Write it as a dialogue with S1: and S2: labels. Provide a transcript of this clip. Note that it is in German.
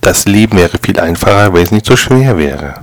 S1: Das Leben wäre viel einfacher, wenn es nicht so schwer wäre.